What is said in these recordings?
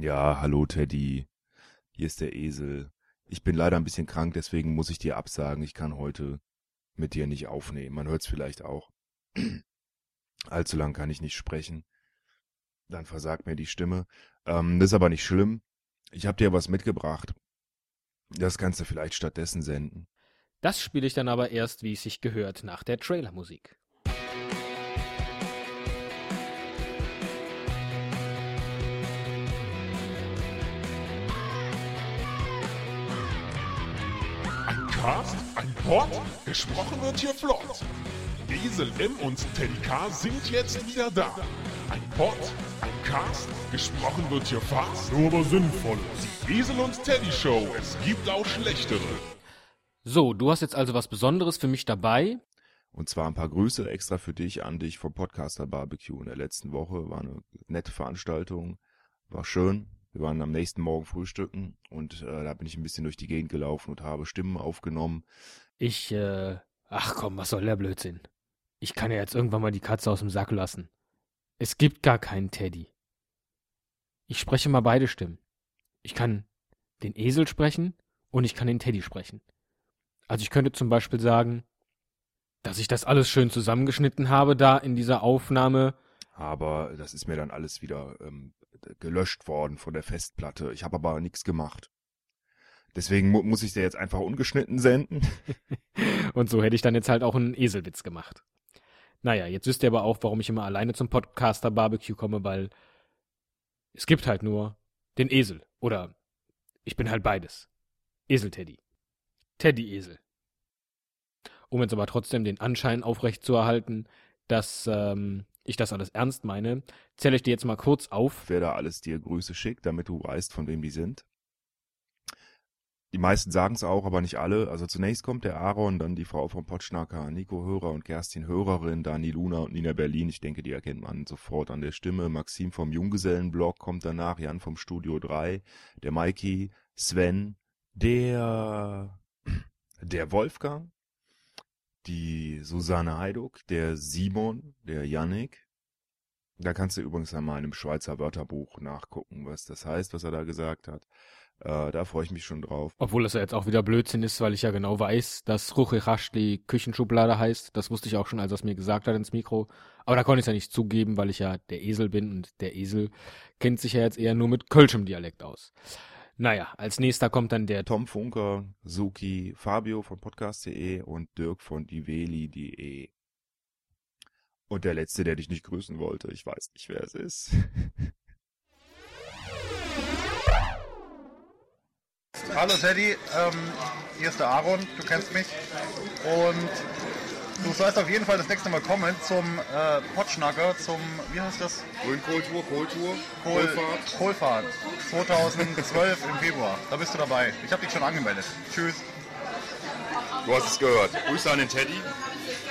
Ja, hallo Teddy. Hier ist der Esel. Ich bin leider ein bisschen krank, deswegen muss ich dir absagen. Ich kann heute mit dir nicht aufnehmen. Man hört's vielleicht auch. Allzu lang kann ich nicht sprechen. Dann versagt mir die Stimme. Ähm, das ist aber nicht schlimm. Ich habe dir was mitgebracht. Das kannst du vielleicht stattdessen senden. Das spiele ich dann aber erst, wie es sich gehört, nach der Trailermusik. Ein Cast, ein Pod, gesprochen wird hier flott. Esel M und Teddy K sind jetzt wieder da. Ein Pod, ein Cast, gesprochen wird hier fast, nur aber sinnvoll. Die Esel und Teddy Show, es gibt auch schlechtere. So, du hast jetzt also was Besonderes für mich dabei. Und zwar ein paar Grüße extra für dich an dich vom Podcaster Barbecue in der letzten Woche. War eine nette Veranstaltung. War schön. Wir waren am nächsten Morgen frühstücken und äh, da bin ich ein bisschen durch die Gegend gelaufen und habe Stimmen aufgenommen. Ich, äh, ach komm, was soll der Blödsinn? Ich kann ja jetzt irgendwann mal die Katze aus dem Sack lassen. Es gibt gar keinen Teddy. Ich spreche mal beide Stimmen. Ich kann den Esel sprechen und ich kann den Teddy sprechen. Also ich könnte zum Beispiel sagen, dass ich das alles schön zusammengeschnitten habe da in dieser Aufnahme. Aber das ist mir dann alles wieder ähm, gelöscht worden von der Festplatte. Ich habe aber nichts gemacht. Deswegen mu muss ich dir jetzt einfach ungeschnitten senden. Und so hätte ich dann jetzt halt auch einen Eselwitz gemacht. Naja, jetzt wisst ihr aber auch, warum ich immer alleine zum Podcaster Barbecue komme, weil es gibt halt nur den Esel. Oder ich bin halt beides. Esel-Teddy. Teddy-Esel. Um jetzt aber trotzdem den Anschein aufrechtzuerhalten, dass ähm, ich das alles ernst meine, zähle ich dir jetzt mal kurz auf. Wer da alles dir Grüße schickt, damit du weißt, von wem die sind. Die meisten sagen es auch, aber nicht alle. Also zunächst kommt der Aaron, dann die Frau vom Potschnacker, Nico Hörer und Kerstin Hörerin, Dani Luna und Nina Berlin. Ich denke, die erkennt man sofort an der Stimme. Maxim vom Junggesellenblog kommt danach, Jan vom Studio 3, der Mikey, Sven, der, der Wolfgang, die Susanne Heiduck, der Simon, der Yannick. Da kannst du übrigens einmal in einem Schweizer Wörterbuch nachgucken, was das heißt, was er da gesagt hat. Äh, da freue ich mich schon drauf. Obwohl das ja jetzt auch wieder Blödsinn ist, weil ich ja genau weiß, dass Ruchichasch die Küchenschublade heißt. Das wusste ich auch schon, als er es mir gesagt hat ins Mikro. Aber da konnte ich es ja nicht zugeben, weil ich ja der Esel bin und der Esel kennt sich ja jetzt eher nur mit Kölschem Dialekt aus. Naja, als nächster kommt dann der Tom Funker, Suki, Fabio von podcast.de und Dirk von diveli.de. Und der letzte, der dich nicht grüßen wollte, ich weiß nicht, wer es ist. Hallo Teddy, ähm, hier ist der Aaron, du kennst mich. Und du sollst auf jeden Fall das nächste Mal kommen zum äh, Potschnacker, zum, wie heißt das? Grünkultur, Kultur, Kohl, Kohlfahrt 2012 im Februar. Da bist du dabei. Ich habe dich schon angemeldet. Tschüss. Du hast es gehört. Grüße an den Teddy.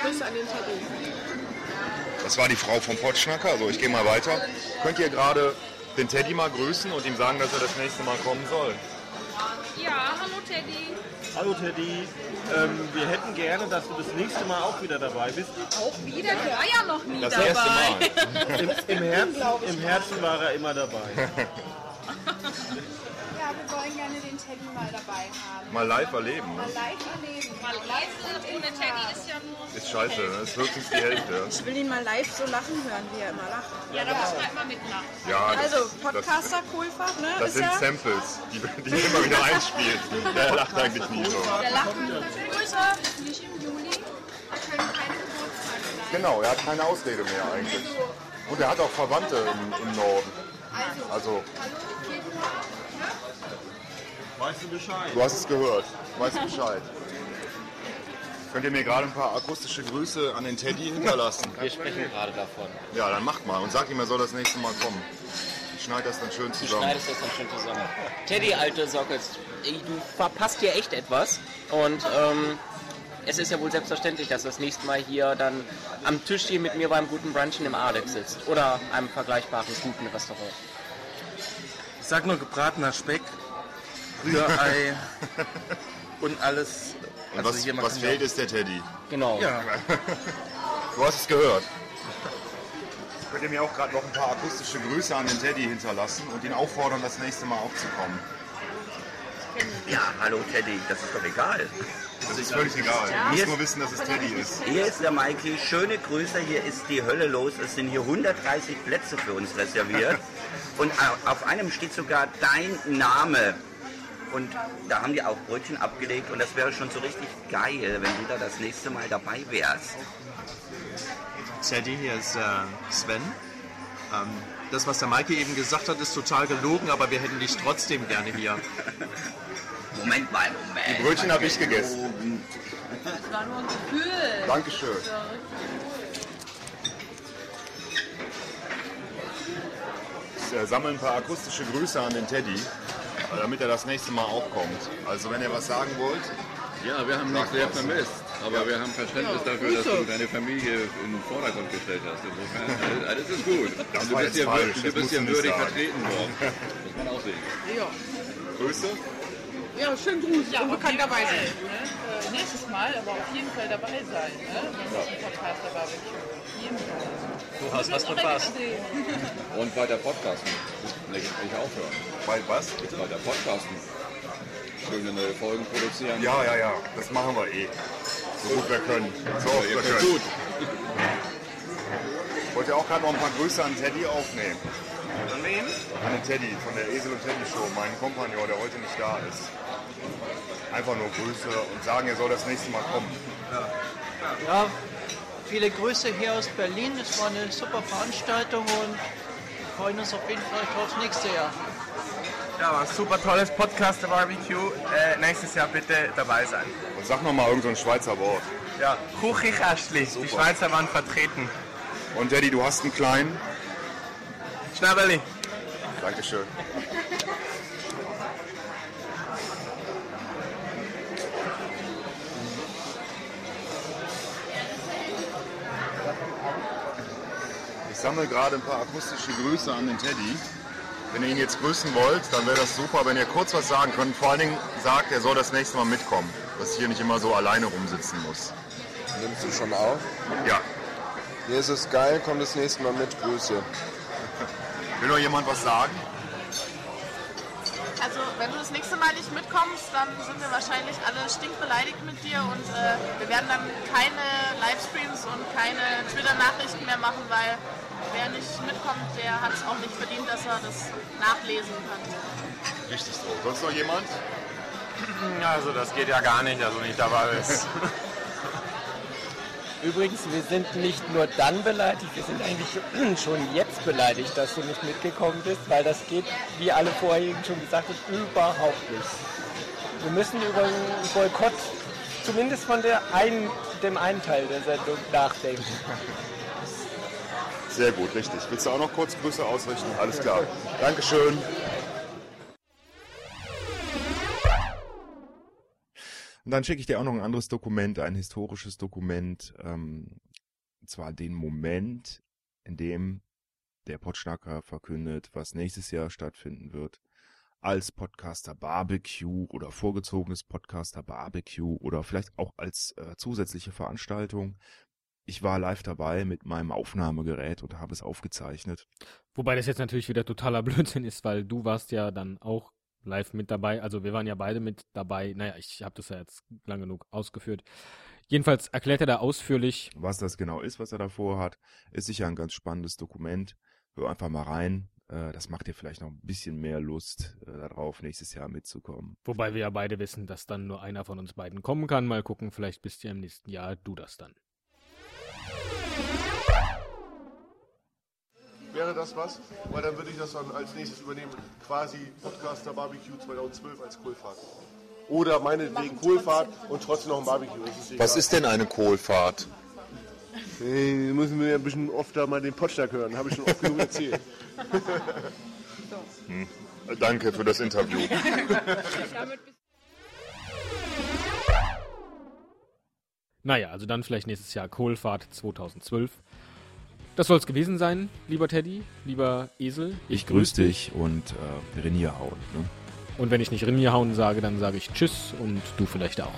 Grüße an den Teddy. Das war die Frau vom Potschnacker, also ich gehe mal weiter. Könnt ihr gerade den Teddy mal grüßen und ihm sagen, dass er das nächste Mal kommen soll? Ja, hallo Teddy. Hallo Teddy, ähm, wir hätten gerne, dass du das nächste Mal auch wieder dabei bist. Auch wieder, der war ja noch nie Das dabei. erste Mal. Im, im, Herzen, Im Herzen war er immer dabei. Ja, wir wollen gerne den Teddy mal dabei haben. Mal live erleben. Ne? Mal live erleben. Mal Esel ohne Teddy ist ja nur... Ist scheiße, ne? ist höchstens die Hälfte. Ich will ihn mal live so lachen hören, wie er immer lacht. Ja, da muss man mal mitlachen. Ja, das, Also, Podcaster Kohlfahrt, ne? das ist sind ja Samples, die, die immer wieder einspielt. Der lacht eigentlich nie so. Der lacht Grüße. Nicht im Juli. Wir können keine Geburtstage sein. Genau, er hat keine Ausrede mehr eigentlich. Und er hat auch Verwandte im, im Norden. Also, Weißt du Bescheid? du hast es gehört. Weißt Bescheid. Könnt ihr mir gerade ein paar akustische Grüße an den Teddy hinterlassen? Wir sprechen gerade davon. Ja, dann macht mal und sagt ihm, er soll das nächste Mal kommen. Ich schneide das dann schön Du zusammen. schneidest das dann schön zusammen. Teddy, alte Sockels, ey, du verpasst hier echt etwas. Und ähm, es ist ja wohl selbstverständlich, dass das nächste Mal hier dann am Tisch hier mit mir beim guten Brunchen im Alex sitzt. Oder einem vergleichbaren guten Restaurant. Ich sag nur gebratener Speck, Rührei und alles. Und Also was, hier, was fehlt, ist der Teddy. Genau. Ja, Du hast es gehört. Könnt ihr mir auch gerade noch ein paar akustische Grüße an den Teddy hinterlassen und ihn auffordern, das nächste Mal auch zu kommen. Ja, hallo Teddy, das ist doch egal. Das ist völlig egal. Du musst nur wissen, dass es Teddy ist. Hier ist der Mikey, schöne Grüße, hier ist die Hölle los. Es sind hier 130 Plätze für uns reserviert. Und au- auf einem steht sogar dein Name. Und da haben die auch Brötchen abgelegt und das wäre schon so richtig geil, wenn du da das nächste Mal dabei wärst. Teddy, hier ist äh, Sven. Ähm, das, was der Maike eben gesagt hat, ist total gelogen, aber wir hätten dich trotzdem gerne hier. Moment mal, Moment. Die Brötchen habe ich gegessen. Das war nur ein Gefühl. Dankeschön. Ich äh, sammle ein paar akustische Grüße an den Teddy, äh, damit er das nächste Mal auch kommt. Also wenn ihr was sagen wollt, Ja, wir haben dich sehr vermisst, aber wir haben Verständnis dafür, dass du deine Familie in den Vordergrund gestellt hast. Insofern, alles, alles ist gut. Das du bist hier, das würdig vertreten worden. Muss man auch sehen. Ja, Grüße. Ja schön Gruß. Ja, Unbekannterweise. Ne? Äh, nächstes Mal aber auf jeden Fall dabei sein, ne? wenn es ein Podcast der Barbecue. Auf jeden Fall. Du hast was verpasst. Und weiter podcasten. Nicht, nicht aufhören. Weil was? Weiter podcasten. Schöne neue Folgen produzieren. Ja, ja, ja, das machen wir eh. So gut wir können. So oft ihr wir können. gut. Ich wollte auch gerade noch ein paar Grüße an Teddy aufnehmen. An wen? An den Teddy von der Esel und Teddy Show, meinen Kompagnon, der heute nicht da ist. Einfach nur Grüße und sagen, er soll das nächste Mal kommen. Ja, viele Grüße hier aus Berlin. Es war eine super Veranstaltung und wir freuen uns auf jeden Fall aufs nächste Jahr. Ja, war ein super tolles Podcast der Barbecue. Äh, nächstes Jahr bitte dabei sein. Und sag nochmal irgend so ein Schweizer Wort. Ja, Kuchichastli. Die Schweizer waren vertreten. Und Teddy, du hast einen kleinen. Schnabberli. Dankeschön. Ich sammle gerade ein paar akustische Grüße an den Teddy. Wenn ihr ihn jetzt grüßen wollt, dann wäre das super, wenn ihr kurz was sagen könnt. Vor allen Dingen sagt, er soll das nächste Mal mitkommen, dass ich hier nicht immer so alleine rumsitzen muss. Nimmst du schon auf? Ja. Hier ist es geil, komm das nächste Mal mit, Grüße. Will noch jemand was sagen? Also, wenn du das nächste Mal nicht mitkommst, dann sind wir wahrscheinlich alle stinkbeleidigt mit dir und äh, wir werden dann keine Livestreams und keine Twitter-Nachrichten mehr machen, weil wer nicht mitkommt, der hat es auch nicht verdient, dass er das nachlesen kann. Richtig so. Sonst noch jemand? Also das geht ja gar nicht, also nicht dabei ist. Übrigens, wir sind nicht nur dann beleidigt, wir sind eigentlich schon jetzt beleidigt, dass du nicht mitgekommen bist, weil das geht, wie alle vorherigen schon gesagt haben, überhaupt nicht. Wir müssen über einen Boykott, zumindest von der einen, dem einen Teil der Sendung, nachdenken. Sehr gut, richtig. Willst du auch noch kurz Grüße ausrichten? Alles klar. Dankeschön. Und dann schicke ich dir auch noch ein anderes Dokument, ein historisches Dokument, ähm, zwar den Moment, in dem der Potschnacker verkündet, was nächstes Jahr stattfinden wird, als Podcaster Barbecue oder vorgezogenes Podcaster Barbecue oder vielleicht auch als äh, zusätzliche Veranstaltung. Ich war live dabei mit meinem Aufnahmegerät und habe es aufgezeichnet. Wobei das jetzt natürlich wieder totaler Blödsinn ist, weil du warst ja dann auch live mit dabei. Also wir waren ja beide mit dabei. Naja, ich habe das ja jetzt lang genug ausgeführt. Jedenfalls erklärt er da ausführlich. Was das genau ist, was er da vorhat, ist sicher ein ganz spannendes Dokument. Hör einfach mal rein. Äh, Das macht dir vielleicht noch ein bisschen mehr Lust äh, darauf, nächstes Jahr mitzukommen. Wobei wir ja beide wissen, dass dann nur einer von uns beiden kommen kann. Mal gucken, vielleicht bist ja im nächsten Jahr du das dann. Wäre das was? Weil dann würde ich das dann als nächstes übernehmen. Quasi Podcaster Barbecue 2012 als Kohlfahrt. Oder meinetwegen Kohlfahrt und trotzdem noch ein Barbecue. Ist. Was ist denn eine Kohlfahrt? Hey, müssen wir ein bisschen öfter mal den Potschnack hören. Habe ich schon oft genug erzählt. Hm. Danke für das Interview. Naja, also dann vielleicht nächstes Jahr Kohlfahrt 2012. Das soll es gewesen sein, lieber Teddy, lieber Esel. Ich grüße dich und äh, Renier hauen. Ne? Und wenn ich nicht Rinnier hauen sage, dann sage ich Tschüss und du vielleicht auch.